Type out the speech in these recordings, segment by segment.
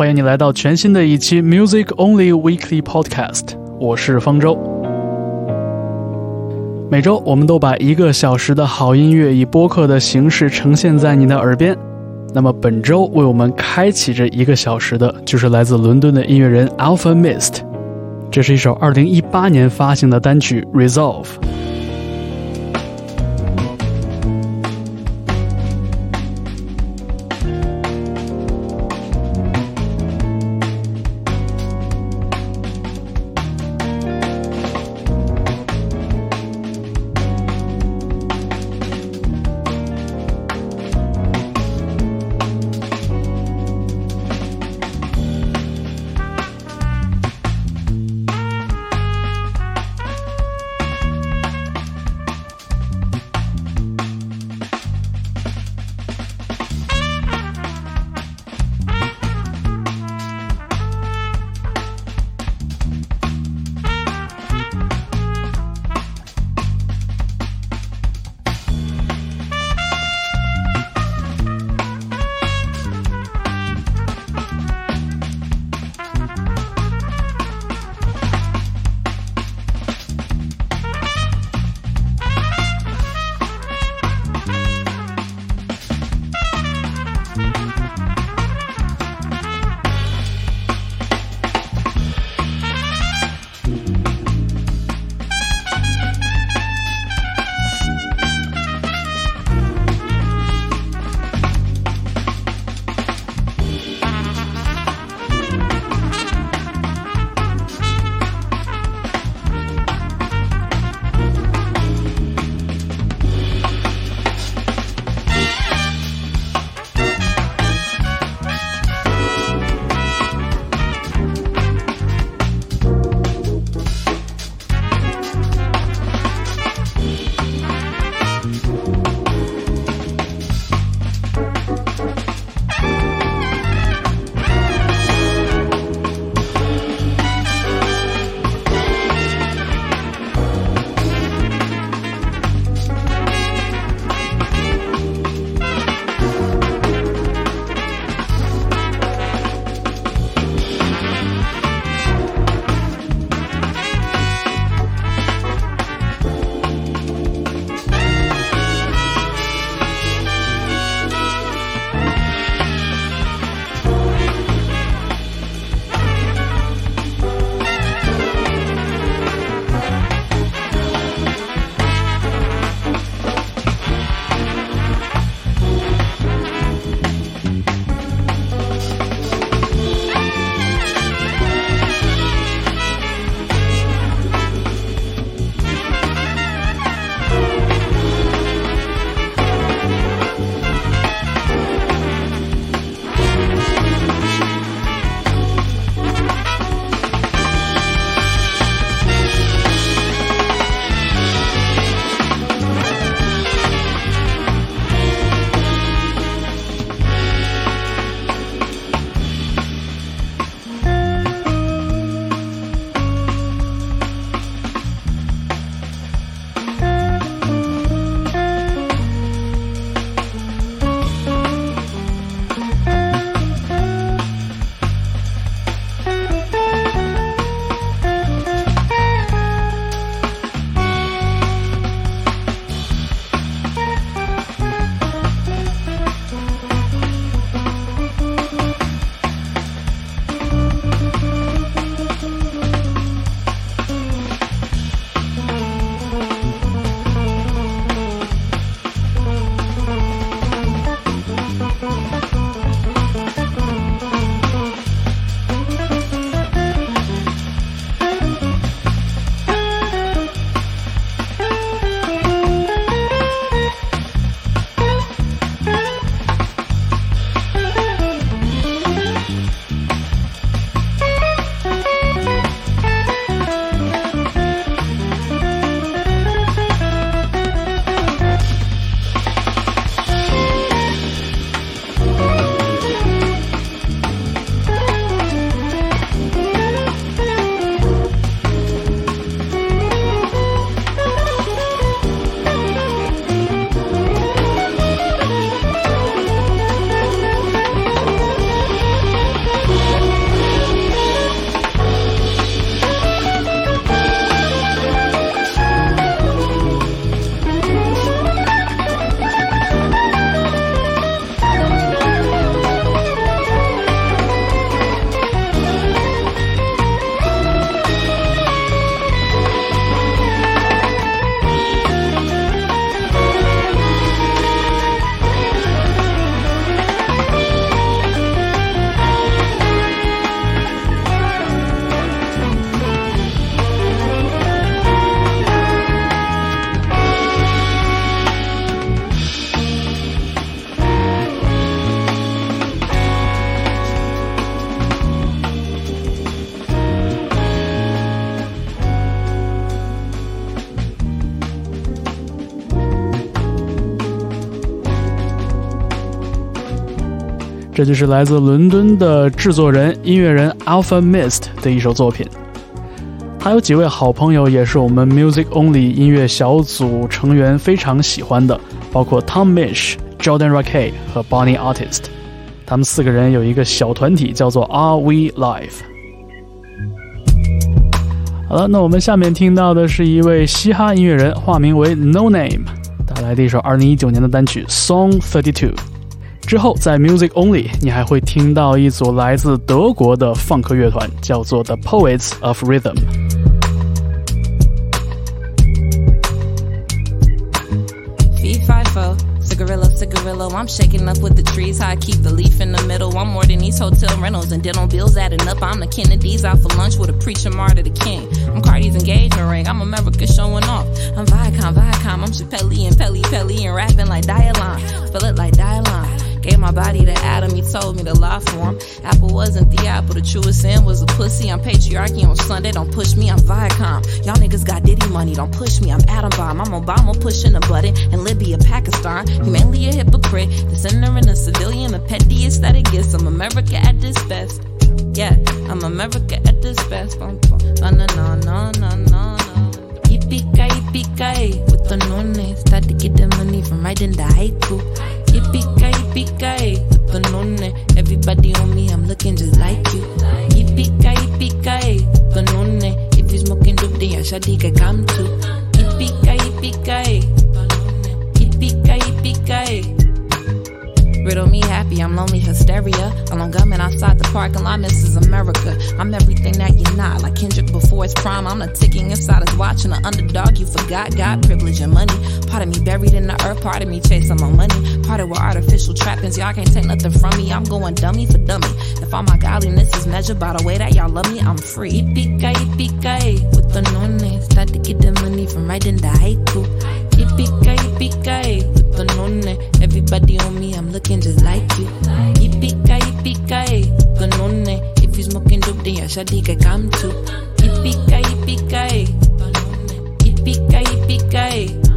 欢迎你来到全新的一期 Music Only Weekly Podcast，我是方舟。每周我们都把一个小时的好音乐以播客的形式呈现在你的耳边。那么本周为我们开启这一个小时的，就是来自伦敦的音乐人 Alpha Mist。这是一首2018年发行的单曲 Resolve。这就是来自伦敦的制作人、音乐人 Alpha Mist 的一首作品。还有几位好朋友也是我们 Music Only 音乐小组成员非常喜欢的，包括 Tom Mish、Jordan Rakey 和 Bonnie Artist。他们四个人有一个小团体，叫做 Are We Live。好了，那我们下面听到的是一位嘻哈音乐人，化名为 No Name，带来的一首2019年的单曲 Song Thirty Two。之后，在 Music Only，你还会听到一组来自德国的放克乐团，叫做 The Poets of Rhythm。cigarillo, cigarillo. I'm shaking up with the trees. How I keep the leaf in the middle. I'm more than these hotel rentals and dental bills adding up. I'm the Kennedys out for lunch with a preacher martyr the king. I'm Cardi's engagement ring. I'm America showing off. I'm Viacom, Viacom. I'm Chappelle and Pelly Pelly and rapping like Dialon. Feel it like Dialon. Gave my body to Adam, he told me to lie for him. Apple wasn't the apple, the truest sin was a pussy. I'm patriarchy on Sunday, don't push me, I'm Viacom. Y'all niggas got Diddy money, don't push me, I'm Adam Bomb. I'm Obama pushing a button in Libya, Pakistan. Humanly a hypocrite, the sinner and a civilian, the pettiest that it gets. I'm America at this best. Yeah, I'm America at this best. No, no, no, no, no, no. Yippee-ki, yippee-ki, with the nonne. Start to get the money from writing the haiku. Yippee-ki, yippee-ki, with the nonne. Everybody on me, I'm looking just like you. Yippee-ki, yippee-ki, with the nonne. If you smoking dope, then your shawty can come too. Yippee-ki, yippee-ki, yippee-ki, yippee-ki. Riddle me happy, I'm lonely hysteria. Along gunmen outside the parking lot, this is America. I'm everything that you're not. Like Kendrick before his prime, I'm the ticking inside his watch and the underdog you forgot. Got privilege and money. Part of me buried in the earth, part of me chasing my money. Part of with artificial trappings, y'all can't take nothing from me. I'm going dummy for dummy. If all my godliness is measured by the way that y'all love me, I'm free. Yippee-ki, yippee-ki, with the no Start to get the money from writing the haiku. Yippee-ki, yippee-ki, with no Everybody on me, I'm looking just like you. Yippee-ki, yippee-ki, the no If you smoking dope, then your shawty come too. Yippee-ki, yippee-ki, yippee-ki, yippee-ki.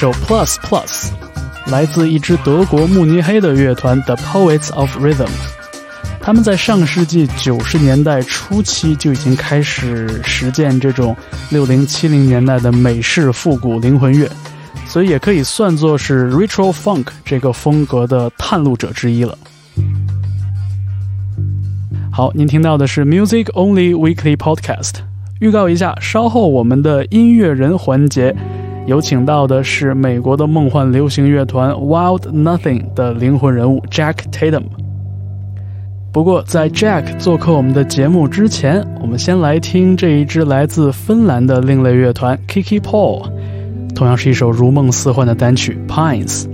首 Plus Plus 来自一支德国慕尼黑的乐团 The Poets of Rhythm。他们在上世纪九十年代初期就已经开始实践这种六零七零年代的美式复古灵魂乐，所以也可以算作是 Retro Funk 这个风格的探路者之一了。好，您听到的是 Music Only Weekly Podcast。预告一下，稍后我们的音乐人环节有请到的是美国的梦幻流行乐团 Wild Nothing 的灵魂人物 Jack Tatum。不过，在 Jack 做客我们的节目之前，我们先来听这一支来自芬兰的另类乐团 Kiki Paul，同样是一首如梦似幻的单曲 Pines，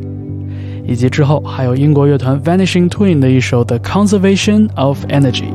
以及之后还有英国乐团 Vanishing Twin 的一首 The Conservation of Energy。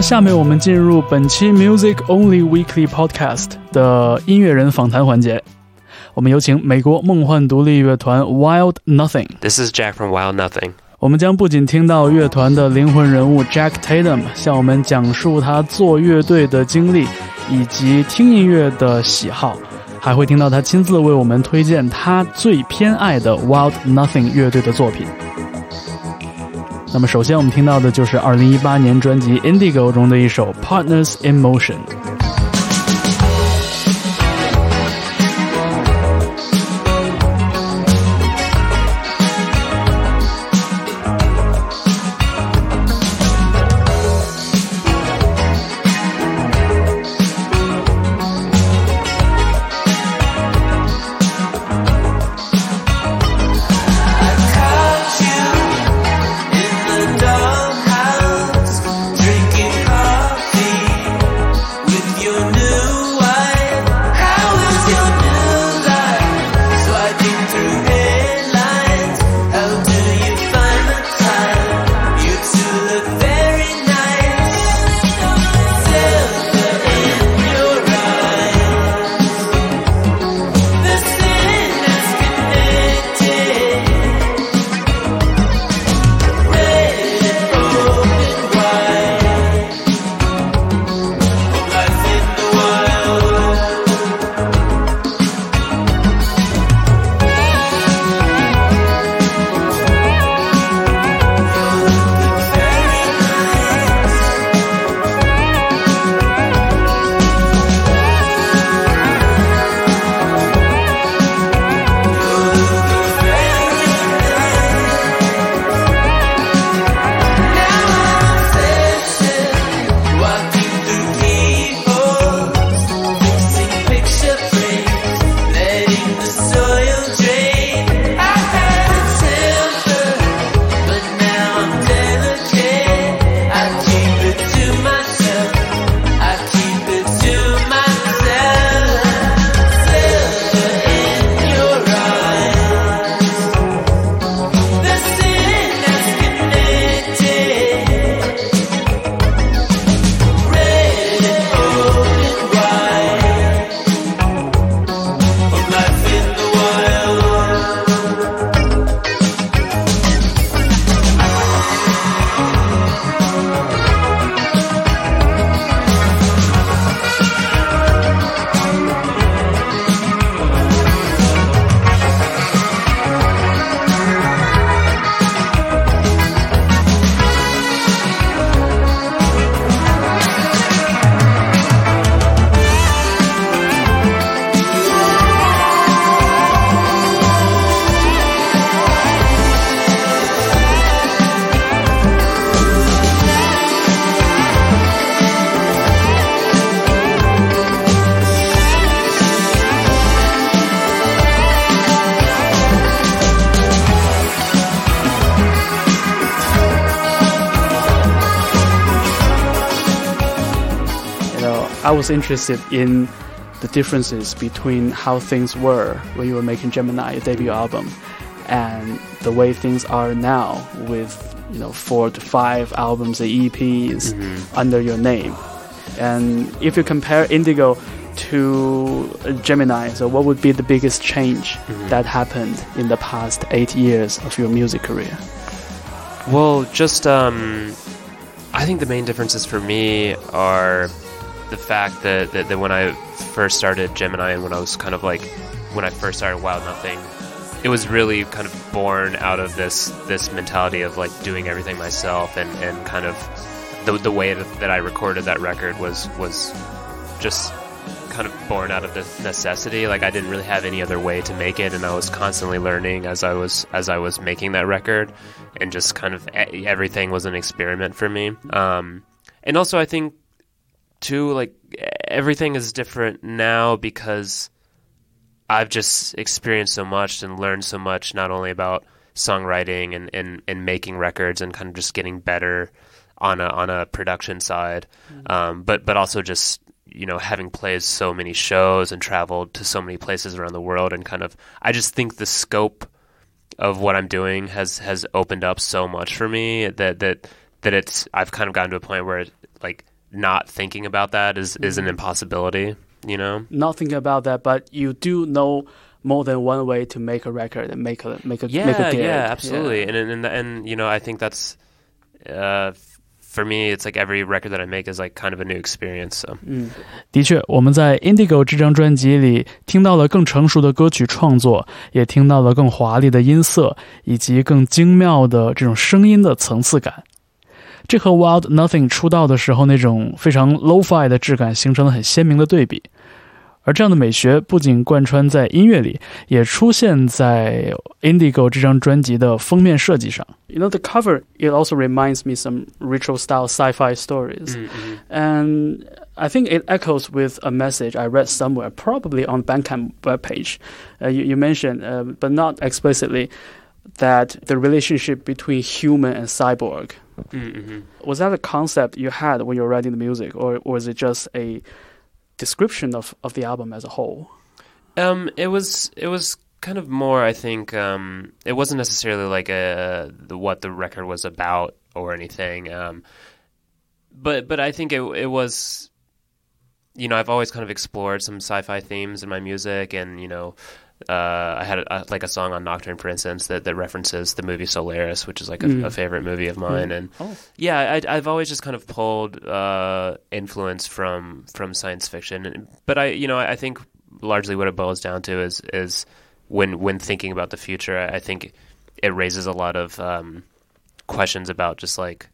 那下面我们进入本期 Music Only Weekly Podcast 的音乐人访谈环节。我们有请美国梦幻独立乐团 Wild Nothing。This is Jack from Wild Nothing. 我们将不仅听到乐团的灵魂人物 Jack Tatum 向我们讲述他做乐队的经历以及听音乐的喜好，还会听到他亲自为我们推荐他最偏爱的 Wild Nothing 乐队的作品。那么，首先我们听到的就是2018年专辑 Indigo 中的一首 Partners in Motion。Was interested in the differences between how things were when you were making Gemini, your debut album, and the way things are now with you know four to five albums and EPs under your name. And if you compare Indigo to Gemini, so what would be the biggest change that happened in the past eight years of your music career? Well, just um, I think the main differences for me are the fact that, that, that when I first started Gemini and when I was kind of like when I first started Wild Nothing, it was really kind of born out of this this mentality of like doing everything myself and, and kind of the, the way that, that I recorded that record was was just kind of born out of the necessity. Like I didn't really have any other way to make it, and I was constantly learning as I was as I was making that record, and just kind of everything was an experiment for me. Um, and also, I think too, like everything is different now because I've just experienced so much and learned so much, not only about songwriting and, and, and making records and kind of just getting better on a on a production side, um, but but also just you know having played so many shows and traveled to so many places around the world and kind of I just think the scope of what I'm doing has has opened up so much for me that that that it's I've kind of gotten to a point where like not thinking about that is is an impossibility. You know. Not thinking about that, but you do know more than one way to make a record and make a make a yeah, make a gig. yeah, absolutely. And, and and and you know, I think that's uh, for me. It's like every record that I make is like kind of a new experience. So 的确，我们在 Indigo 这张专辑里听到了更成熟的歌曲创作，也听到了更华丽的音色，以及更精妙的这种声音的层次感。 这和 Wild Nothing 出道的时候那种非常 lo-fi 的质感形成了很鲜明的对比。而这样的美学不仅贯穿在音乐里，也出现在 Indigo 这张专辑的封面设计上。You know, the cover it also reminds me some ritual style sci-fi stories, mm -hmm. and I think it echoes with a message I read somewhere, probably on Bandcamp webpage. Uh, you, you mentioned, uh, but not explicitly, that the relationship between human and cyborg. Was that a concept you had when you were writing the music, or, or was it just a description of, of the album as a whole? Um, it was it was kind of more. I think um, it wasn't necessarily like a the, what the record was about or anything. Um, but but I think it it was. You know, I've always kind of explored some sci-fi themes in my music, and you know, uh, I had a, like a song on Nocturne, for instance, that, that references the movie Solaris, which is like a, Mm. a favorite movie of mine, and Oh. yeah, I, I've always just kind of pulled uh, influence from from science fiction, but I, you know, I think largely what it boils down to is is when when thinking about the future, I I think it raises a lot of um, questions about just like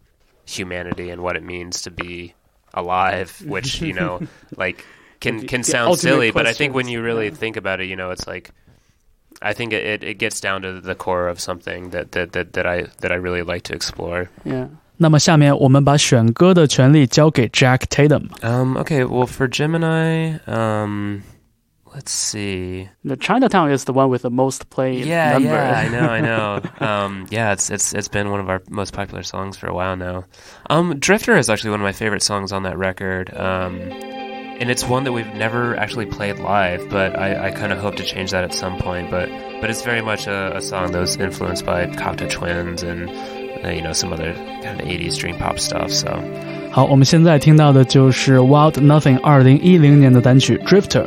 humanity and what it means to be alive, which you know, like can The- can the sound ultimate silly, but I think when questions, you really yeah. think about it, you know, it's like. I think it, it, it gets down to the core of something that, that, that, that I that I really like to explore. Yeah. 那么下面我们把选歌的权利交给 Jack Tatum。 Um, okay, well, for Gemini, um, let's see. The Chinatown is the one with the most played Yeah, number. yeah, I know, I know. um, yeah, it's it's it's been one of our most popular songs for a while now. Um, Drifter is actually one of my favorite songs on that record. Um, and it's one that we've never actually played live, but I, I kind of hope to change that at some point. But but it's very much a, a song that was influenced by Cocteau Twins and uh, you know some other kind of 80s dream pop stuff. So 好，我们现在听到的就是 Wild Nothing 二零一零年的单曲 Drifter。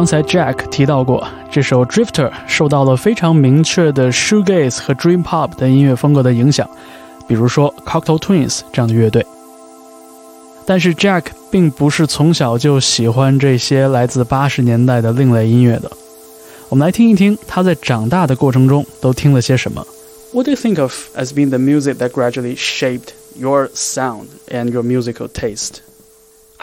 刚才 Jack 提到过，这首《Drifter》受到了非常明确的 shoegaze 和 dream pop 的音乐风格的影响，比如说 Cocteau Twins 这样的乐队。但是 Jack 并不是从小就喜欢这些来自八十年代的另类音乐的。我们来听一听他在长大的过程中都听了些什么。What do you think of as being the music that gradually shaped your sound and your musical taste?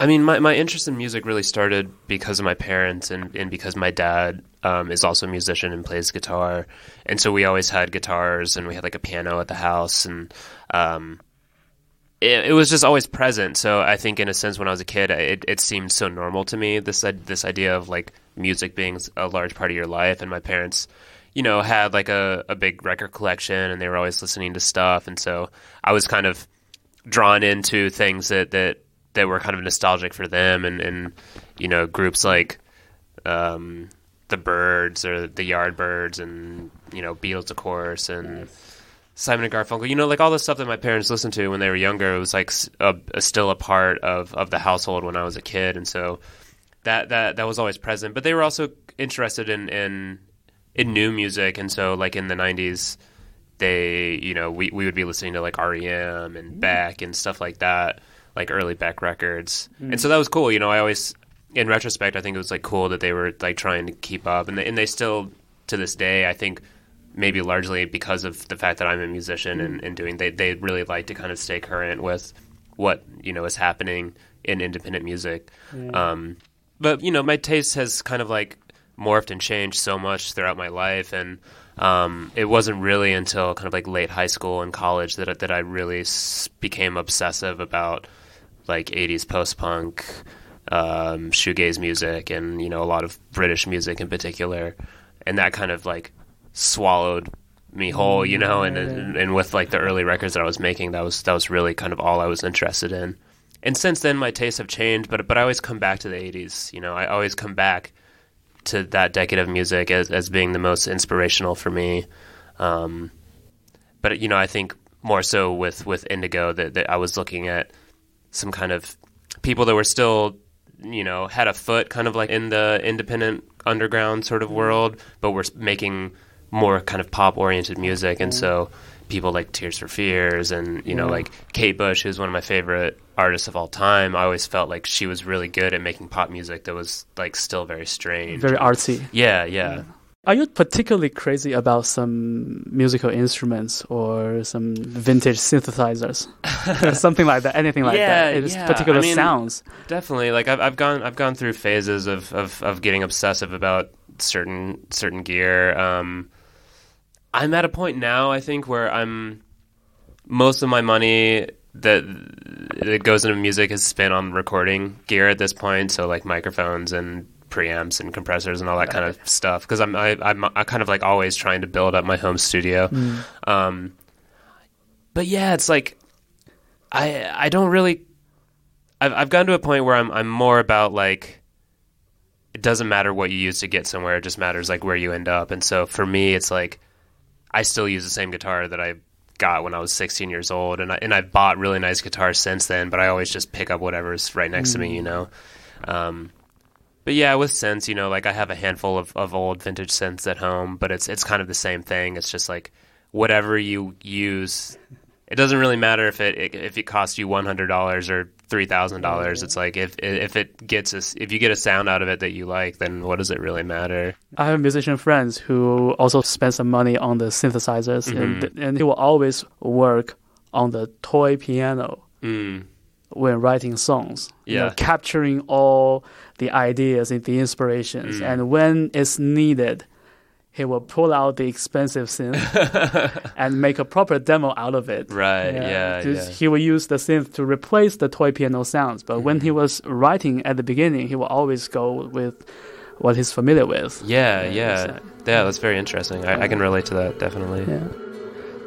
I mean, my, my interest in music really started because of my parents and, and because my dad um, is also a musician and plays guitar. And so we always had guitars and we had like a piano at the house. And um, it, it was just always present. So I think, in a sense, when I was a kid, it, it seemed so normal to me this this idea of like music being a large part of your life. And my parents, you know, had like a, a big record collection and they were always listening to stuff. And so I was kind of drawn into things that that that were kind of nostalgic for them and and you know groups like um, the Byrds or the Yardbirds and you know Beatles of course and Simon and Garfunkel. You know like all the stuff that my parents listened to when they were younger it was like a, a, still a part of of the household when I was a kid and so that that that was always present. But they were also interested in in in new music and so like in the 90s they you know we, we would be listening to like REM and Beck and stuff like that like early Beck records. And so that was cool you know I always in retrospect I think it was like cool that they were like trying to keep up. And they, and they still to this day I think maybe largely because of the fact that I'm a musician and, and doing they they really like to kind of stay current with what you know is happening in independent music. Um, but you know my taste has kind of like morphed and changed so much throughout my life. And um, it wasn't really until kind of like late high school and college that I- that I really s- became obsessive about like 80s post punk um, shoegaze music and you know a lot of British music in particular. And that kind of like swallowed me whole you know and, and and with like the early records that I was making that was that was really kind of all I was interested in. And since then my tastes have changed but but I always come back to the 80s you know. I always come back to that decade of music as, as being the most inspirational for me. Um, but you know I think more so with with Indigo that, that I was looking at some kind of people that were still you know had a foot kind of like in the independent underground sort of world but were making more kind of pop oriented music. And mm-hmm. so people like Tears for Fears and you know mm-hmm. like Kate Bush who's one of my favorite artists of all time I always felt like she was really good at making pop music that was like still very strange. Very artsy. yeah yeah mm-hmm. Are you particularly crazy about some musical instruments or some vintage synthesizers? Something like that, anything like Yeah, that. It's yeah, particular I mean- sounds. Definitely. Like I've I've gone I've gone through phases of of, of getting obsessive about certain certain gear. Um, I'm at a point now I think where I'm most of my money that that goes into music is spent on recording gear at this point. So like microphones and preamps and compressors and all that kind of stuff. Because I'm I, I'm I kind of like always trying to build up my home studio. Um, but yeah, it's like I I don't really I've I've gotten to a point where I'm I'm more about like it doesn't matter what you use to get somewhere, it just matters like where you end up. And so for me it's like I still use the same guitar that I got when I was 16 years old and I and I bought really nice guitars since then, but I always just pick up whatever's right next to me, you know. Um but yeah, with synths, you know, like I have a handful of, of old vintage synths at home, but it's it's kind of the same thing. It's just like whatever you use it doesn't really matter if it if it costs you one hundred dollars or three thousand dollars. It's like if if it gets us if you get a sound out of it that you like, then what does it really matter? I have musician friends who also spend some money on the synthesizers, and, Mm-hmm. and he will always work on the toy piano Mm. when writing songs. you know, Yeah. capturing all the ideas and the inspirations, Mm. and when it's needed, he will pull out the expensive synth and make a proper demo out of it. Right? Yeah. Just- yeah. He will use the synth to replace the toy piano sounds, but when Mm-hmm. he was writing at the beginning, he will always go with what he's familiar with. Yeah, Yeah, yeah, yeah. That's very interesting. I, I can relate to that definitely.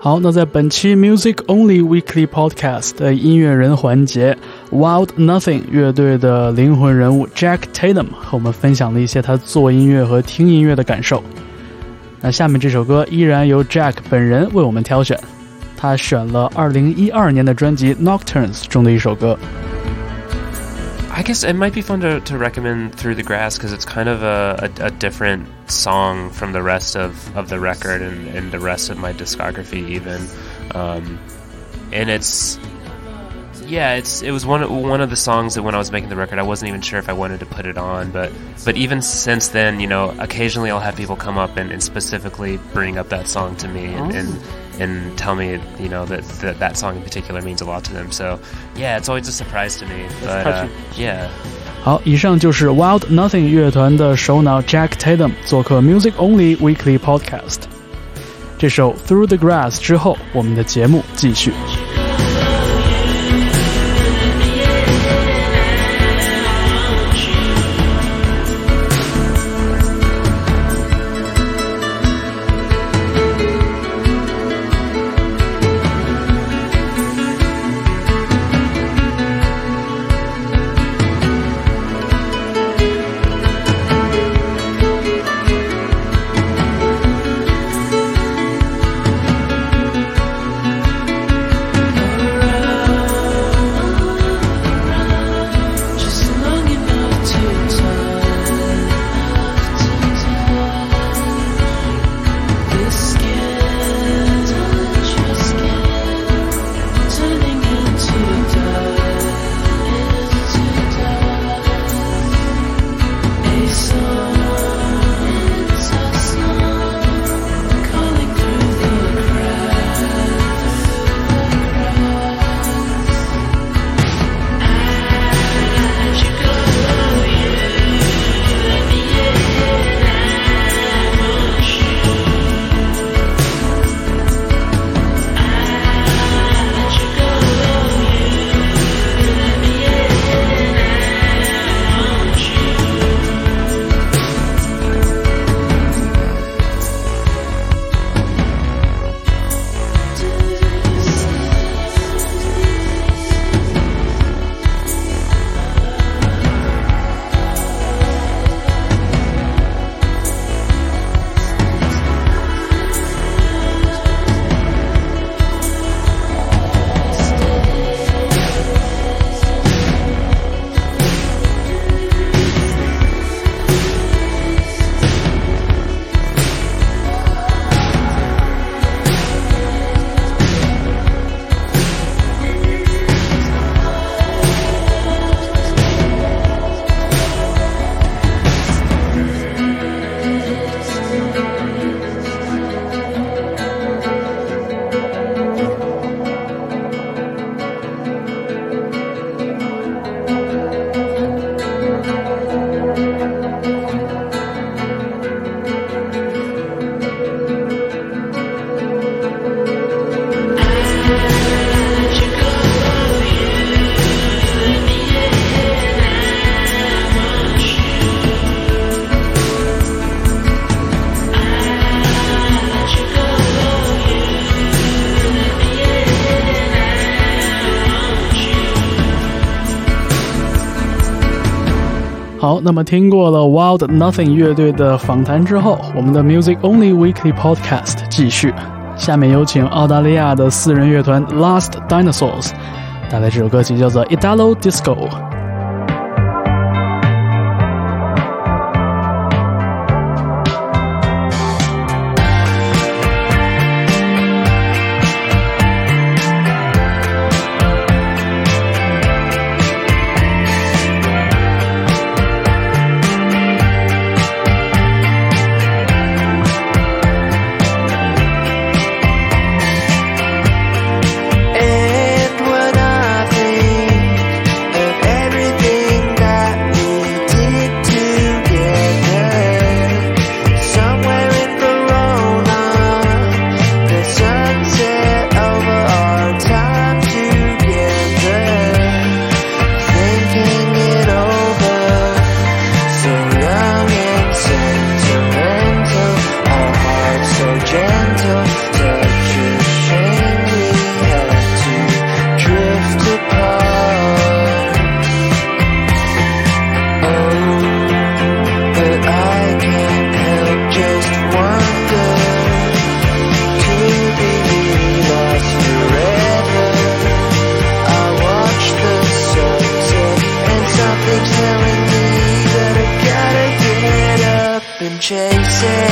好，那在本期 Music Only Weekly Podcast 的音乐人环节，Wild Nothing 乐队的灵魂人物 Jack Tatum 和我们分享了一些他做音乐和听音乐的感受。那下面这首歌依然由 Jack 本人为我们挑选，他选了2012年的专辑 Nocturnes 中的一首歌。 I I guess it might be fun to, to recommend Through the Grass because it's kind of a, a, a, different song from the rest of, of the record and, and the rest of my discography, even. Um, and it's yeah, it's it was one of, one of the songs that when I was making the record, I wasn't even sure if I wanted to put it on, but but even since then, you know, occasionally I'll have people come up and, and specifically bring up that song to me and, Oh. and and tell me, you know, that, that that song in particular means a lot to them. So yeah, it's always a surprise to me. But uh, touching. yeah. 好，以上就是 Wild Nothing 乐团的首脑 Jack Tatum 做客 Music Only Weekly Podcast。这首 Through the Grass 之后，我们的节目继续。 那么听过了 Wild Nothing 乐队的访谈之后，我们的 Music Only Weekly Podcast 继续。下面有请澳大利亚的四人乐团 Last Dinosaurs 带来这首歌曲，叫做 Idalo Disco。Chase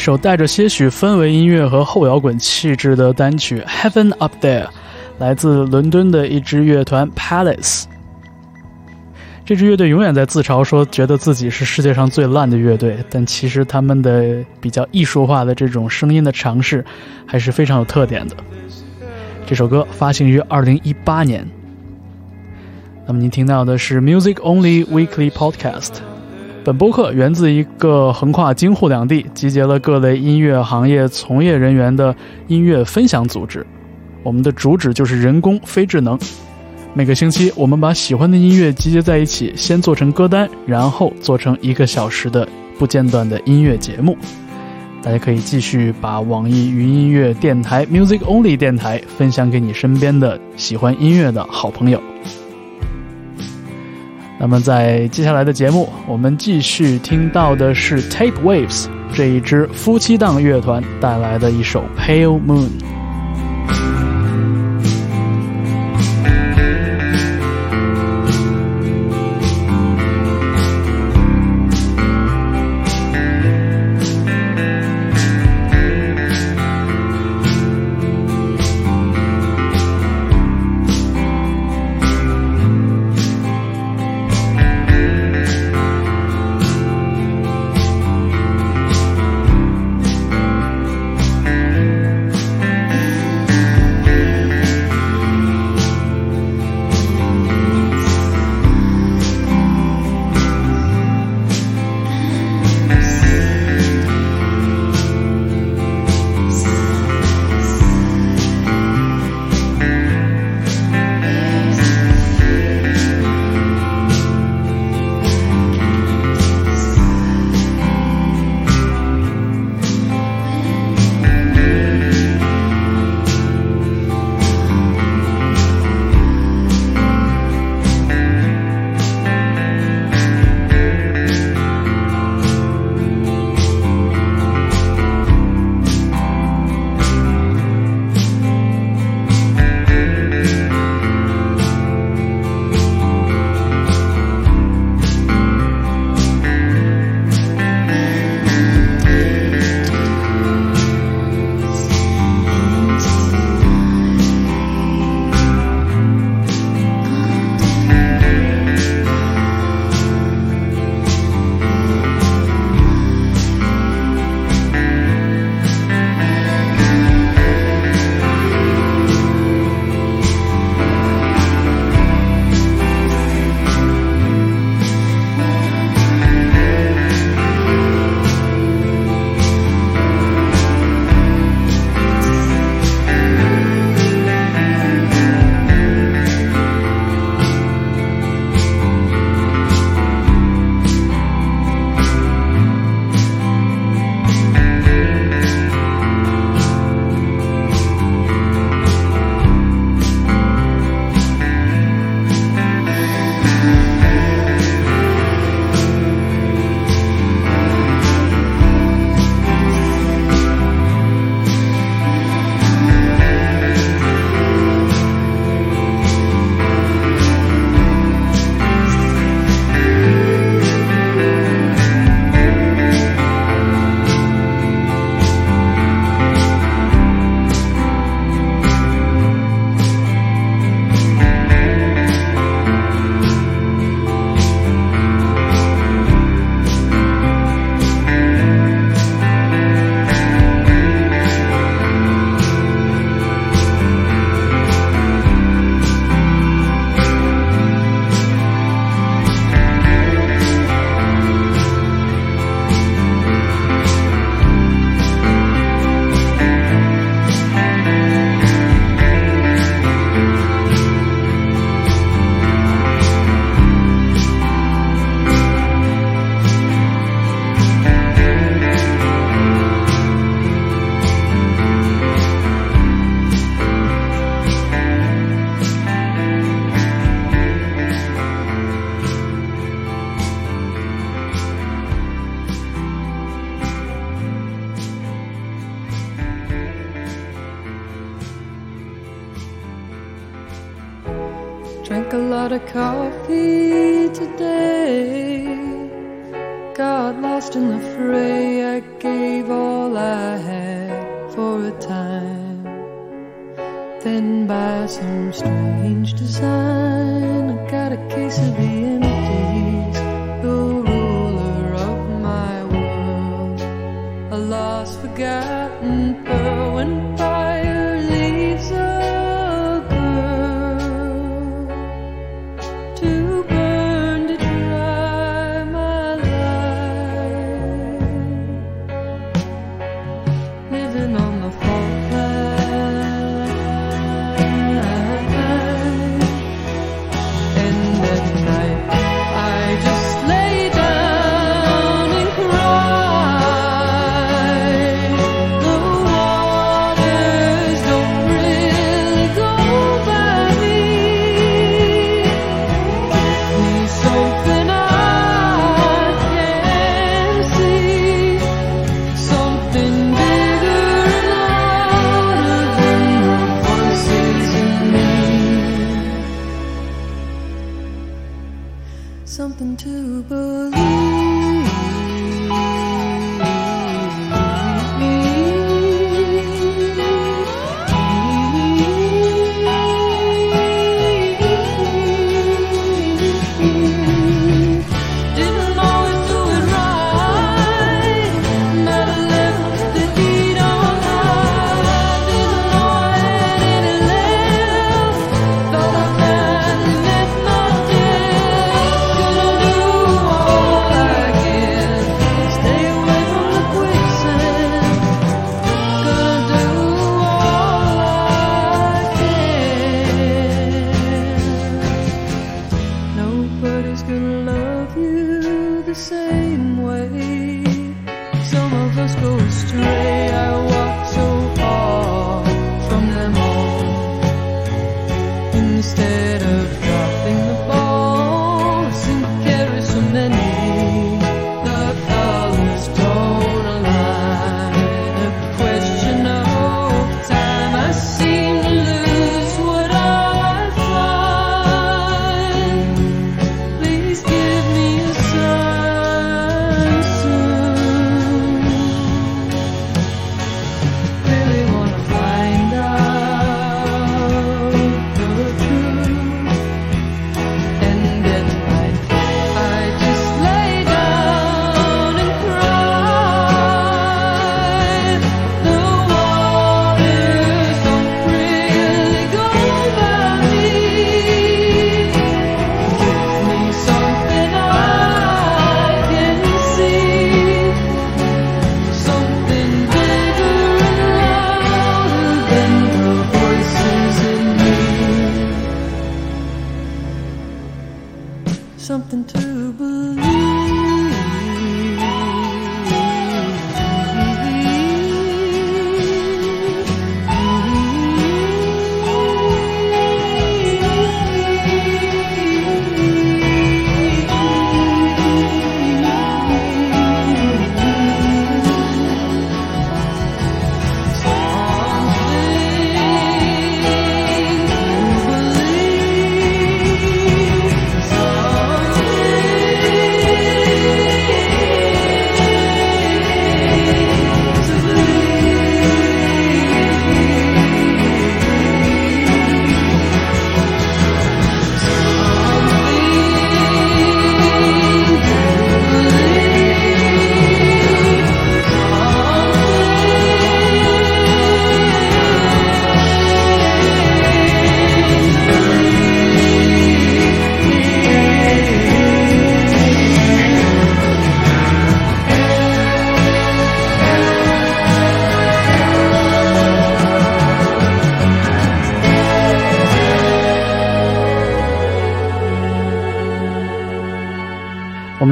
首带着些许氛围音乐和后摇滚气质的单曲《Heaven Up There》，来自伦敦的一支乐团 Palace。这支乐队永远在自嘲说，觉得自己是世界上最烂的乐队，但其实他们的比较艺术化的这种声音的尝试，还是非常有特点的。这首歌发行于二零一八年。那么您听到的是 Music Only Weekly Podcast。本播客源自一个横跨京沪两地、集结了各类音乐行业从业人员的音乐分享组织。我们的主旨就是人工非智能。每个星期，我们把喜欢的音乐集结在一起，先做成歌单，然后做成一个小时的不间断的音乐节目。大家可以继续把网易云音乐电台 Music Only 电台分享给你身边的喜欢音乐的好朋友。那么，在接下来的节目，我们继续听到的是 Tape Waves 这一支夫妻档乐团带来的一首 Pale Moon。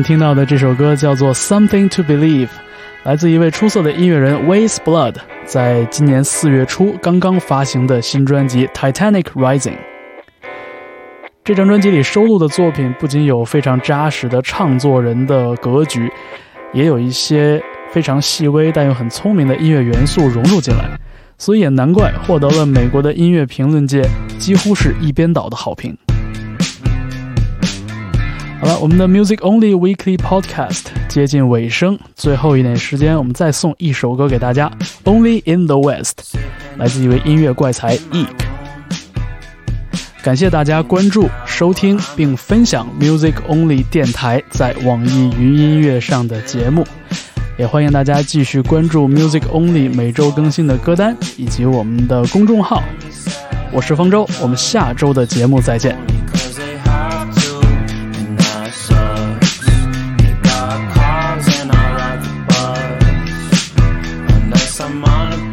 听到的这首歌叫做《Something to Believe》，来自一位出色的音乐人 Waze Blood，在今年四月初刚刚发行的新专辑《Titanic Rising》。这张专辑里收录的作品不仅有非常扎实的唱作人的格局，也有一些非常细微但又很聪明的音乐元素融入进来，所以也难怪获得了美国的音乐评论界几乎是一边倒的好评。我们的 Music Only Weekly Podcast 接近尾声，最后一点时间，我们再送一首歌给大家，《Only in the West》，来自一位音乐怪才 Eek。感谢大家关注、收听并分享 Music Only 电台在网易云音乐上的节目，也欢迎大家继续关注 Music Only 每周更新的歌单以及我们的公众号。我是方舟，我们下周的节目再见。I'm on a